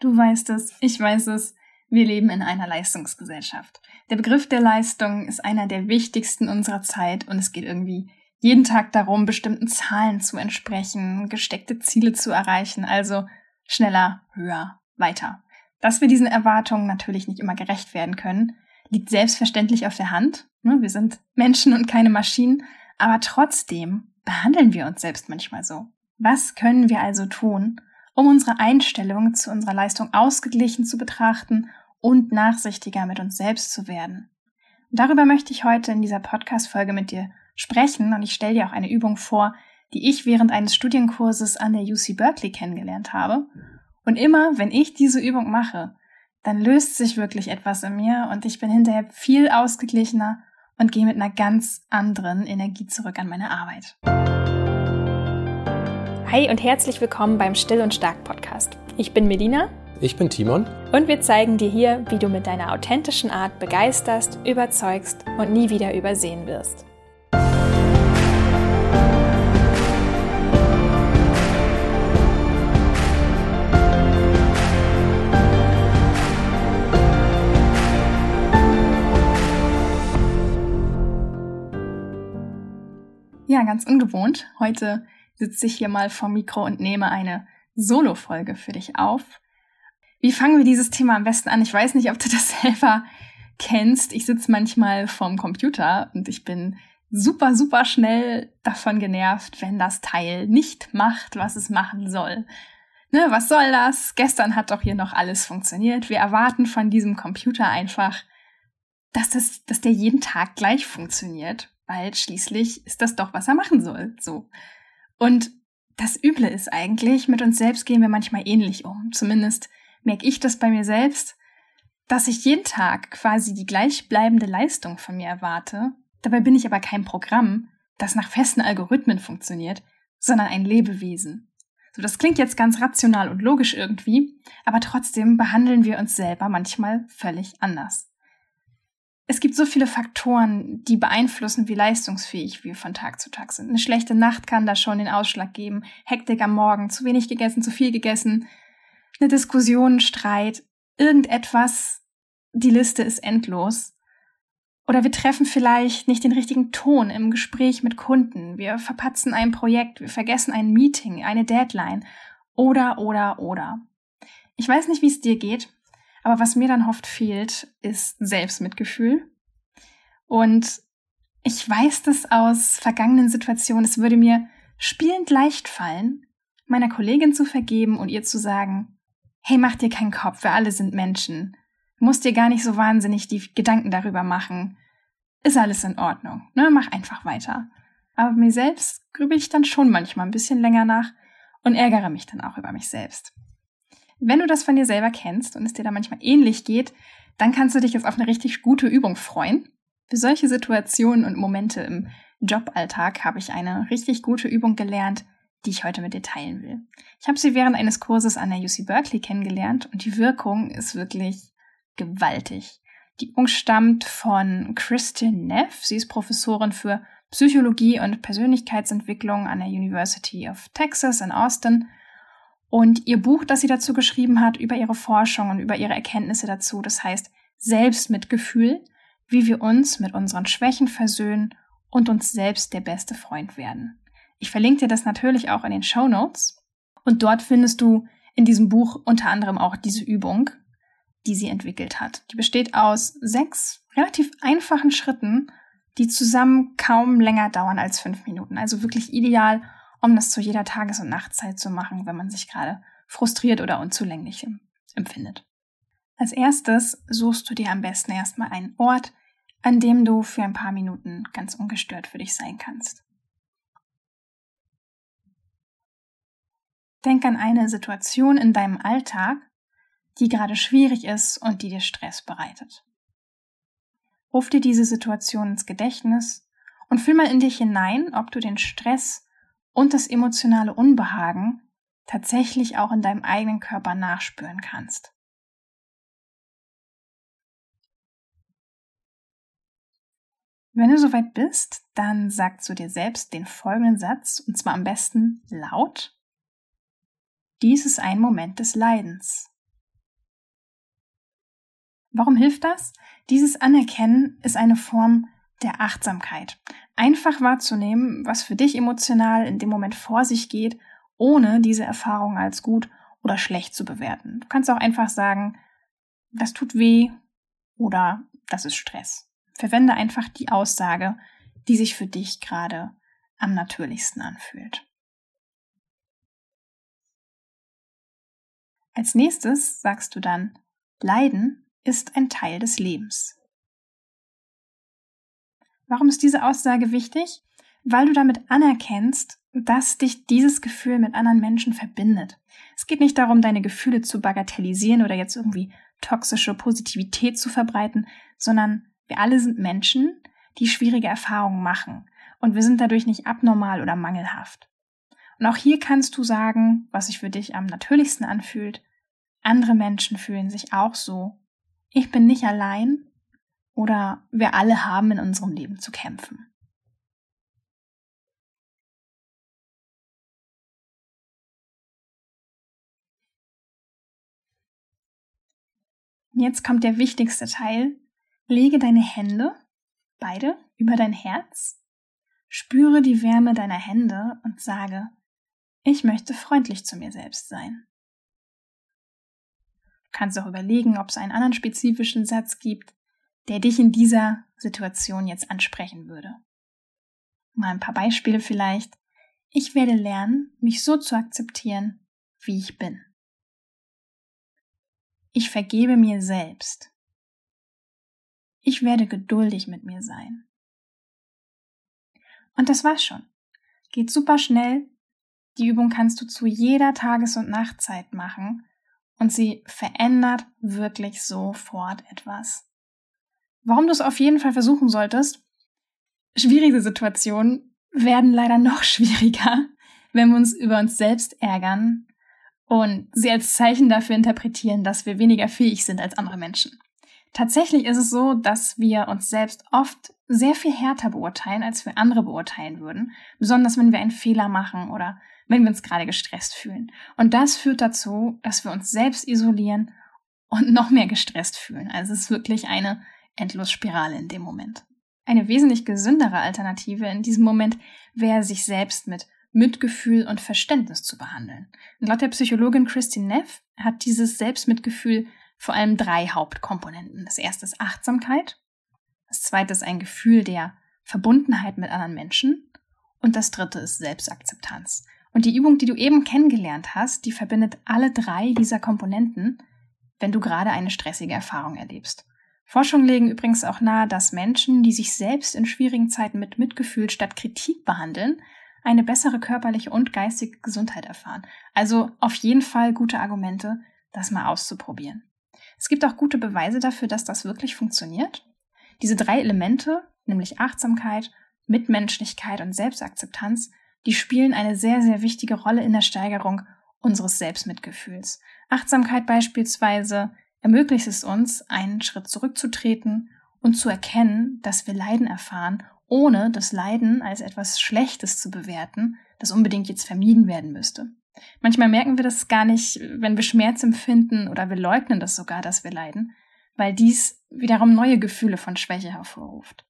Du weißt es, ich weiß es, wir leben in einer Leistungsgesellschaft. Der Begriff der Leistung ist einer der wichtigsten unserer Zeit und es geht irgendwie jeden Tag darum, bestimmten Zahlen zu entsprechen, gesteckte Ziele zu erreichen, also schneller, höher, weiter. Dass wir diesen Erwartungen natürlich nicht immer gerecht werden können, liegt selbstverständlich auf der Hand. Ne, wir sind Menschen und keine Maschinen, aber trotzdem behandeln wir uns selbst manchmal so. Was können wir also tun, um unsere Einstellung zu unserer Leistung ausgeglichen zu betrachten und nachsichtiger mit uns selbst zu werden. Und darüber möchte ich heute in dieser Podcast-Folge mit dir sprechen und ich stelle dir auch eine Übung vor, die ich während eines Studienkurses an der UC Berkeley kennengelernt habe. Und immer, wenn ich diese Übung mache, dann löst sich wirklich etwas in mir und ich bin hinterher viel ausgeglichener und gehe mit einer ganz anderen Energie zurück an meine Arbeit. Hi und herzlich willkommen beim Still und Stark Podcast. Ich bin Melina. Ich bin Timon. Und wir zeigen dir hier, wie du mit deiner authentischen Art begeisterst, überzeugst und nie wieder übersehen wirst. Ja, ganz ungewohnt. Heute sitze ich hier mal vom Mikro und nehme eine Solo-Folge für dich auf. Wie fangen wir dieses Thema am besten an? Ich weiß nicht, ob du das selber kennst. Ich sitze manchmal vorm Computer und ich bin super, super schnell davon genervt, wenn das Teil nicht macht, was es machen soll. Ne, was soll das? Gestern hat doch hier noch alles funktioniert. Wir erwarten von diesem Computer einfach, dass, das, dass der jeden Tag gleich funktioniert, weil schließlich ist das doch, was er machen soll. So. Und das Üble ist eigentlich, mit uns selbst gehen wir manchmal ähnlich um. Zumindest merke ich das bei mir selbst, dass ich jeden Tag quasi die gleichbleibende Leistung von mir erwarte. Dabei bin ich aber kein Programm, das nach festen Algorithmen funktioniert, sondern ein Lebewesen. So, das klingt jetzt ganz rational und logisch irgendwie, aber trotzdem behandeln wir uns selber manchmal völlig anders. Es gibt so viele Faktoren, die beeinflussen, wie leistungsfähig wir von Tag zu Tag sind. Eine schlechte Nacht kann da schon den Ausschlag geben. Hektik am Morgen, zu wenig gegessen, zu viel gegessen. Eine Diskussion, Streit, irgendetwas. Die Liste ist endlos. Oder wir treffen vielleicht nicht den richtigen Ton im Gespräch mit Kunden. Wir verpatzen ein Projekt, wir vergessen ein Meeting, eine Deadline. Oder, oder, oder. Ich weiß nicht, wie es dir geht. Aber was mir dann oft fehlt, ist Selbstmitgefühl. Und ich weiß das aus vergangenen Situationen. Es würde mir spielend leicht fallen, meiner Kollegin zu vergeben und ihr zu sagen, hey, mach dir keinen Kopf, wir alle sind Menschen. Du musst dir gar nicht so wahnsinnig die Gedanken darüber machen. Ist alles in Ordnung, ne? Mach einfach weiter. Aber mir selbst grübel ich dann schon manchmal ein bisschen länger nach und ärgere mich dann auch über mich selbst. Wenn du das von dir selber kennst und es dir da manchmal ähnlich geht, dann kannst du dich jetzt auf eine richtig gute Übung freuen. Für solche Situationen und Momente im Joballtag habe ich eine richtig gute Übung gelernt, die ich heute mit dir teilen will. Ich habe sie während eines Kurses an der UC Berkeley kennengelernt und die Wirkung ist wirklich gewaltig. Die Übung stammt von Kristin Neff. Sie ist Professorin für Psychologie und Persönlichkeitsentwicklung an der University of Texas in Austin und ihr Buch, das sie dazu geschrieben hat, über ihre Forschung und über ihre Erkenntnisse dazu, das heißt Selbstmitgefühl, wie wir uns mit unseren Schwächen versöhnen und uns selbst der beste Freund werden. Ich verlinke dir das natürlich auch in den Show Notes. Und dort findest du in diesem Buch unter anderem auch diese Übung, die sie entwickelt hat. Die besteht aus sechs relativ einfachen Schritten, die zusammen kaum länger dauern als fünf Minuten. Also wirklich ideal, um das zu jeder Tages- und Nachtzeit zu machen, wenn man sich gerade frustriert oder unzulänglich empfindet. Als erstes suchst du dir am besten erstmal einen Ort, an dem du für ein paar Minuten ganz ungestört für dich sein kannst. Denk an eine Situation in deinem Alltag, die gerade schwierig ist und die dir Stress bereitet. Ruf dir diese Situation ins Gedächtnis und fühl mal in dich hinein, ob du den Stress und das emotionale Unbehagen tatsächlich auch in deinem eigenen Körper nachspüren kannst. Wenn du soweit bist, dann sag zu dir selbst den folgenden Satz, und zwar am besten laut. Dies ist ein Moment des Leidens. Warum hilft das? Dieses Anerkennen ist eine Form der Achtsamkeit. Einfach wahrzunehmen, was für dich emotional in dem Moment vor sich geht, ohne diese Erfahrung als gut oder schlecht zu bewerten. Du kannst auch einfach sagen, das tut weh oder das ist Stress. Verwende einfach die Aussage, die sich für dich gerade am natürlichsten anfühlt. Als nächstes sagst du dann, Leiden ist ein Teil des Lebens. Warum ist diese Aussage wichtig? Weil du damit anerkennst, dass dich dieses Gefühl mit anderen Menschen verbindet. Es geht nicht darum, deine Gefühle zu bagatellisieren oder jetzt irgendwie toxische Positivität zu verbreiten, sondern wir alle sind Menschen, die schwierige Erfahrungen machen und wir sind dadurch nicht abnormal oder mangelhaft. Und auch hier kannst du sagen, was sich für dich am natürlichsten anfühlt. Andere Menschen fühlen sich auch so. Ich bin nicht allein oder wir alle haben in unserem Leben zu kämpfen. Jetzt kommt der wichtigste Teil. Lege deine Hände, beide, über dein Herz, spüre die Wärme deiner Hände und sage, ich möchte freundlich zu mir selbst sein. Du kannst auch überlegen, ob es einen anderen spezifischen Satz gibt, der dich in dieser Situation jetzt ansprechen würde. Mal ein paar Beispiele vielleicht. Ich werde lernen, mich so zu akzeptieren, wie ich bin. Ich vergebe mir selbst. Ich werde geduldig mit mir sein. Und das war's schon. Geht super schnell. Die Übung kannst du zu jeder Tages- und Nachtzeit machen und sie verändert wirklich sofort etwas. Warum du es auf jeden Fall versuchen solltest? Schwierige Situationen werden leider noch schwieriger, wenn wir uns über uns selbst ärgern und sie als Zeichen dafür interpretieren, dass wir weniger fähig sind als andere Menschen. Tatsächlich ist es so, dass wir uns selbst oft sehr viel härter beurteilen, als wir andere beurteilen würden, besonders wenn wir einen Fehler machen oder wenn wir uns gerade gestresst fühlen. Und das führt dazu, dass wir uns selbst isolieren und noch mehr gestresst fühlen. Also es ist wirklich eine Endlosspirale in dem Moment. Eine wesentlich gesündere Alternative in diesem Moment wäre, sich selbst mit Mitgefühl und Verständnis zu behandeln. Und laut der Psychologin Christine Neff hat dieses Selbstmitgefühl vor allem drei Hauptkomponenten. Das erste ist Achtsamkeit, das zweite ist ein Gefühl der Verbundenheit mit anderen Menschen und das dritte ist Selbstakzeptanz. Und die Übung, die du eben kennengelernt hast, die verbindet alle drei dieser Komponenten, wenn du gerade eine stressige Erfahrung erlebst. Forschungen legen übrigens auch nahe, dass Menschen, die sich selbst in schwierigen Zeiten mit Mitgefühl statt Kritik behandeln, eine bessere körperliche und geistige Gesundheit erfahren. Also auf jeden Fall gute Argumente, das mal auszuprobieren. Es gibt auch gute Beweise dafür, dass das wirklich funktioniert. Diese drei Elemente, nämlich Achtsamkeit, Mitmenschlichkeit und Selbstakzeptanz, die spielen eine sehr, sehr wichtige Rolle in der Steigerung unseres Selbstmitgefühls. Achtsamkeit beispielsweise ermöglicht es uns, einen Schritt zurückzutreten und zu erkennen, dass wir Leiden erfahren ohne das Leiden als etwas Schlechtes zu bewerten, das unbedingt jetzt vermieden werden müsste. Manchmal merken wir das gar nicht, wenn wir Schmerz empfinden oder wir leugnen das sogar, dass wir leiden, weil dies wiederum neue Gefühle von Schwäche hervorruft.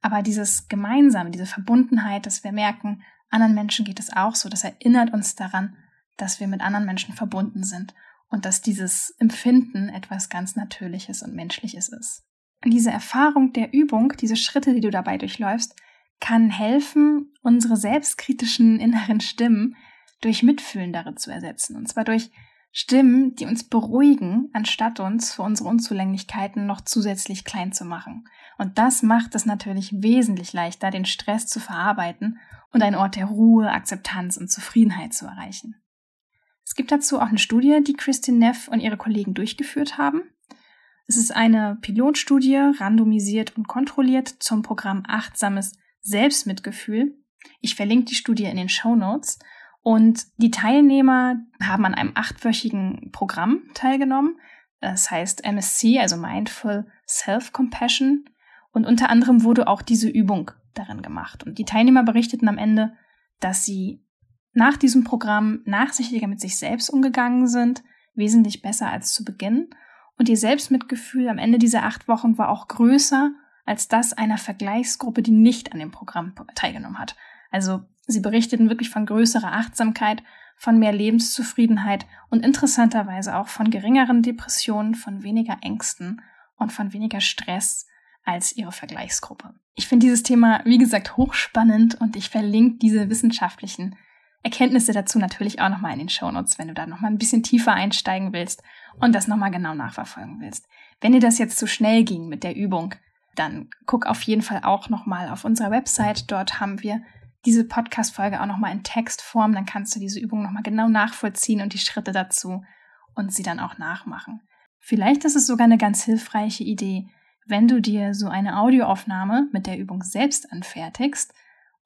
Aber dieses Gemeinsame, diese Verbundenheit, dass wir merken, anderen Menschen geht es auch so, das erinnert uns daran, dass wir mit anderen Menschen verbunden sind und dass dieses Empfinden etwas ganz Natürliches und Menschliches ist. Und diese Erfahrung der Übung, diese Schritte, die du dabei durchläufst, kann helfen, unsere selbstkritischen inneren Stimmen durch mitfühlendere zu ersetzen. Und zwar durch Stimmen, die uns beruhigen, anstatt uns für unsere Unzulänglichkeiten noch zusätzlich klein zu machen. Und das macht es natürlich wesentlich leichter, den Stress zu verarbeiten und einen Ort der Ruhe, Akzeptanz und Zufriedenheit zu erreichen. Es gibt dazu auch eine Studie, die Christine Neff und ihre Kollegen durchgeführt haben. Es ist eine Pilotstudie, randomisiert und kontrolliert zum Programm Achtsames Selbstmitgefühl. Ich verlinke die Studie in den Show Notes. Und die Teilnehmer haben an einem achtwöchigen Programm teilgenommen. Das heißt MSC, also Mindful Self-Compassion. Und unter anderem wurde auch diese Übung darin gemacht. Und die Teilnehmer berichteten am Ende, dass sie nach diesem Programm nachsichtiger mit sich selbst umgegangen sind, wesentlich besser als zu Beginn Und ihr Selbstmitgefühl am Ende dieser acht Wochen war auch größer als das einer Vergleichsgruppe, die nicht an dem Programm teilgenommen hat. Also sie berichteten wirklich von größerer Achtsamkeit, von mehr Lebenszufriedenheit und interessanterweise auch von geringeren Depressionen, von weniger Ängsten und von weniger Stress als ihre Vergleichsgruppe. Ich finde dieses Thema, wie gesagt, hochspannend und ich verlinke diese wissenschaftlichen Erkenntnisse dazu natürlich auch nochmal in den Shownotes, wenn du da nochmal ein bisschen tiefer einsteigen willst und das nochmal genau nachverfolgen willst. Wenn dir das jetzt zu schnell ging mit der Übung, dann guck auf jeden Fall auch nochmal auf unserer Website. Dort haben wir diese Podcast-Folge auch nochmal in Textform. Dann kannst du diese Übung nochmal genau nachvollziehen und die Schritte dazu und sie dann auch nachmachen. Vielleicht ist es sogar eine ganz hilfreiche Idee, wenn du dir so eine Audioaufnahme mit der Übung selbst anfertigst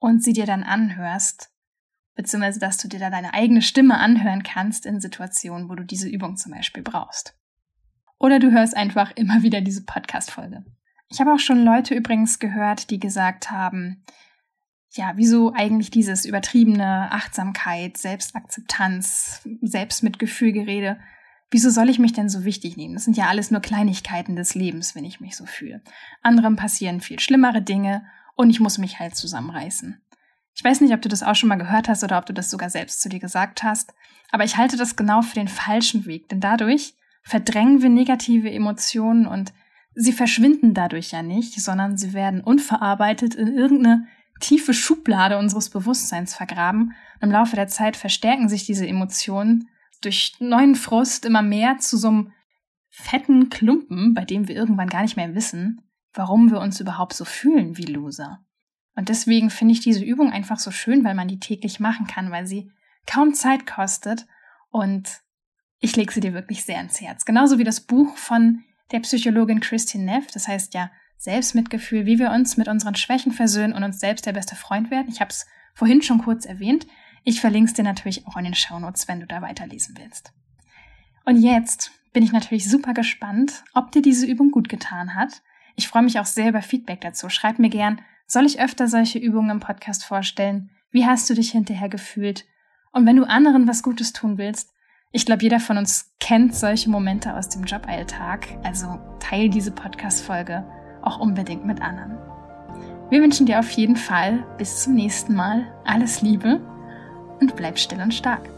und sie dir dann anhörst, beziehungsweise dass du dir da deine eigene Stimme anhören kannst in Situationen, wo du diese Übung zum Beispiel brauchst. Oder du hörst einfach immer wieder diese Podcast-Folge. Ich habe auch schon Leute übrigens gehört, die gesagt haben, ja, wieso eigentlich dieses übertriebene Achtsamkeit, Selbstakzeptanz, Selbstmitgefühlgerede? Wieso soll ich mich denn so wichtig nehmen? Das sind ja alles nur Kleinigkeiten des Lebens, wenn ich mich so fühle. Anderen passieren viel schlimmere Dinge und ich muss mich halt zusammenreißen. Ich weiß nicht, ob du das auch schon mal gehört hast oder ob du das sogar selbst zu dir gesagt hast, aber ich halte das genau für den falschen Weg, denn dadurch verdrängen wir negative Emotionen und sie verschwinden dadurch ja nicht, sondern sie werden unverarbeitet in irgendeine tiefe Schublade unseres Bewusstseins vergraben. Und im Laufe der Zeit verstärken sich diese Emotionen durch neuen Frust immer mehr zu so einem fetten Klumpen, bei dem wir irgendwann gar nicht mehr wissen, warum wir uns überhaupt so fühlen wie Loser. Und deswegen finde ich diese Übung einfach so schön, weil man die täglich machen kann, weil sie kaum Zeit kostet und ich lege sie dir wirklich sehr ans Herz. Genauso wie das Buch von der Psychologin Christine Neff. Das heißt ja Selbstmitgefühl, wie wir uns mit unseren Schwächen versöhnen und uns selbst der beste Freund werden. Ich habe es vorhin schon kurz erwähnt. Ich verlinke es dir natürlich auch in den Shownotes, wenn du da weiterlesen willst. Und jetzt bin ich natürlich super gespannt, ob dir diese Übung gut getan hat. Ich freue mich auch sehr über Feedback dazu. Schreib mir gern, soll ich öfter solche Übungen im Podcast vorstellen? Wie hast du dich hinterher gefühlt? Und wenn du anderen was Gutes tun willst, ich glaube, jeder von uns kennt solche Momente aus dem Joballtag, also teil diese Podcast-Folge auch unbedingt mit anderen. Wir wünschen dir auf jeden Fall bis zum nächsten Mal alles Liebe und bleib still und stark.